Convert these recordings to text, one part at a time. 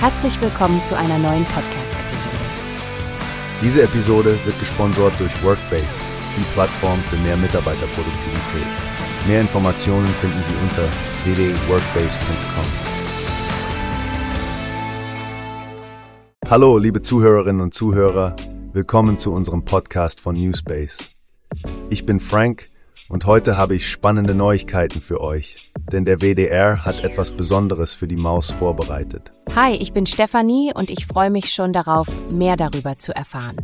Herzlich willkommen zu einer neuen Podcast-Episode. Diese Episode wird gesponsert durch Workbase, die Plattform für mehr Mitarbeiterproduktivität. Mehr Informationen finden Sie unter www.workbase.com. Hallo, liebe Zuhörerinnen und Zuhörer, willkommen zu unserem Podcast von Newspace. Ich bin Frank und heute habe ich spannende Neuigkeiten für euch, denn der WDR hat etwas Besonderes für die Maus vorbereitet. Hi, ich bin Stefanie und ich freue mich schon darauf, mehr darüber zu erfahren.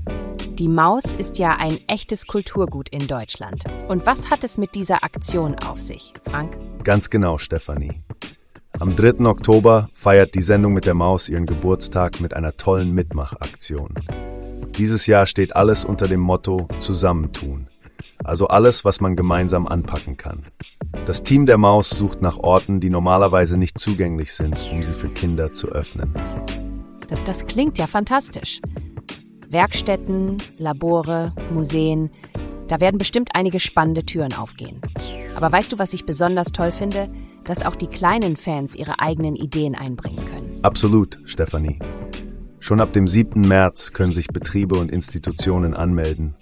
Die Maus ist ja ein echtes Kulturgut in Deutschland. Und was hat es mit dieser Aktion auf sich, Frank? Ganz genau, Stefanie. Am 3. Oktober feiert die Sendung mit der Maus ihren Geburtstag mit einer tollen Mitmachaktion. Dieses Jahr steht alles unter dem Motto Zusammentun. Also alles, was man gemeinsam anpacken kann. Das Team der Maus sucht nach Orten, die normalerweise nicht zugänglich sind, um sie für Kinder zu öffnen. Das, das klingt ja fantastisch. Werkstätten, Labore, Museen, da werden bestimmt einige spannende Türen aufgehen. Aber weißt du, was ich besonders toll finde? Dass auch die kleinen Fans ihre eigenen Ideen einbringen können. Absolut, Stefanie. Schon ab dem 7. März können sich Betriebe und Institutionen anmelden.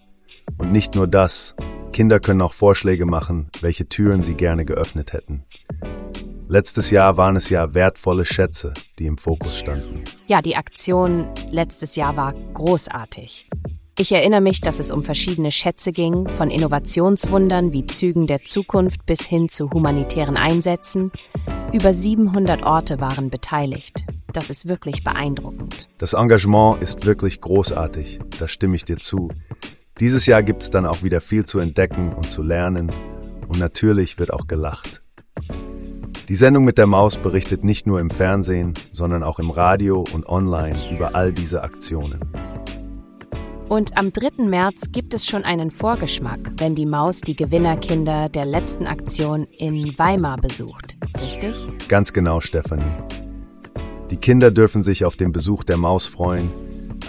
Und nicht nur das, Kinder können auch Vorschläge machen, welche Türen sie gerne geöffnet hätten. Letztes Jahr waren es ja wertvolle Schätze, die im Fokus standen. Ja, die Aktion letztes Jahr war großartig. Ich erinnere mich, dass es um verschiedene Schätze ging, von Innovationswundern wie Zügen der Zukunft bis hin zu humanitären Einsätzen. Über 700 Orte waren beteiligt. Das ist wirklich beeindruckend. Das Engagement ist wirklich großartig, da stimme ich dir zu. Dieses Jahr gibt es dann auch wieder viel zu entdecken und zu lernen und natürlich wird auch gelacht. Die Sendung mit der Maus berichtet nicht nur im Fernsehen, sondern auch im Radio und online über all diese Aktionen. Und am 3. März gibt es schon einen Vorgeschmack, wenn die Maus die Gewinnerkinder der letzten Aktion in Weimar besucht, richtig? Ganz genau, Stefanie. Die Kinder dürfen sich auf den Besuch der Maus freuen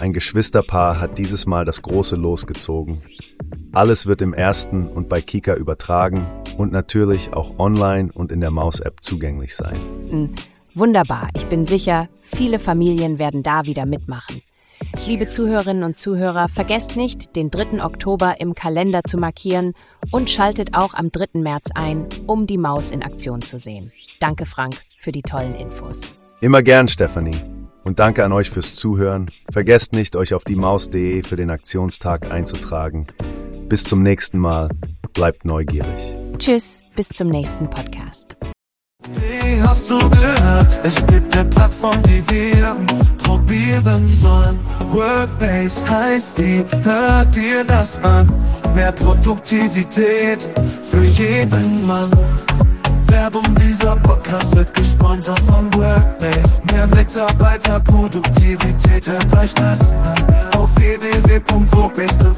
ein Geschwisterpaar hat dieses Mal das große Los gezogen. Alles wird im ersten und bei Kika übertragen und natürlich auch online und in der Maus-App zugänglich sein. Hm, wunderbar. Ich bin sicher, viele Familien werden da wieder mitmachen. Liebe Zuhörerinnen und Zuhörer, vergesst nicht, den 3. Oktober im Kalender zu markieren und schaltet auch am 3. März ein, um die Maus in Aktion zu sehen. Danke, Frank, für die tollen Infos. Immer gern, Stefanie. Und danke an euch fürs Zuhören. Vergesst nicht, euch auf die Maus.de für den Aktionstag einzutragen. Bis zum nächsten Mal. Bleibt neugierig. Tschüss, bis zum nächsten Podcast. Wie hast du gehört? Es gibt eine Plattform, die wir probieren sollen. Workbase heißt die, hört dir das an. Mehr Produktivität für jeden Mann. Werbung, dieser Podcast wird gesponsert von Workbase. Mehr Mitarbeiterproduktivität euch das an. auf www.workbase.com.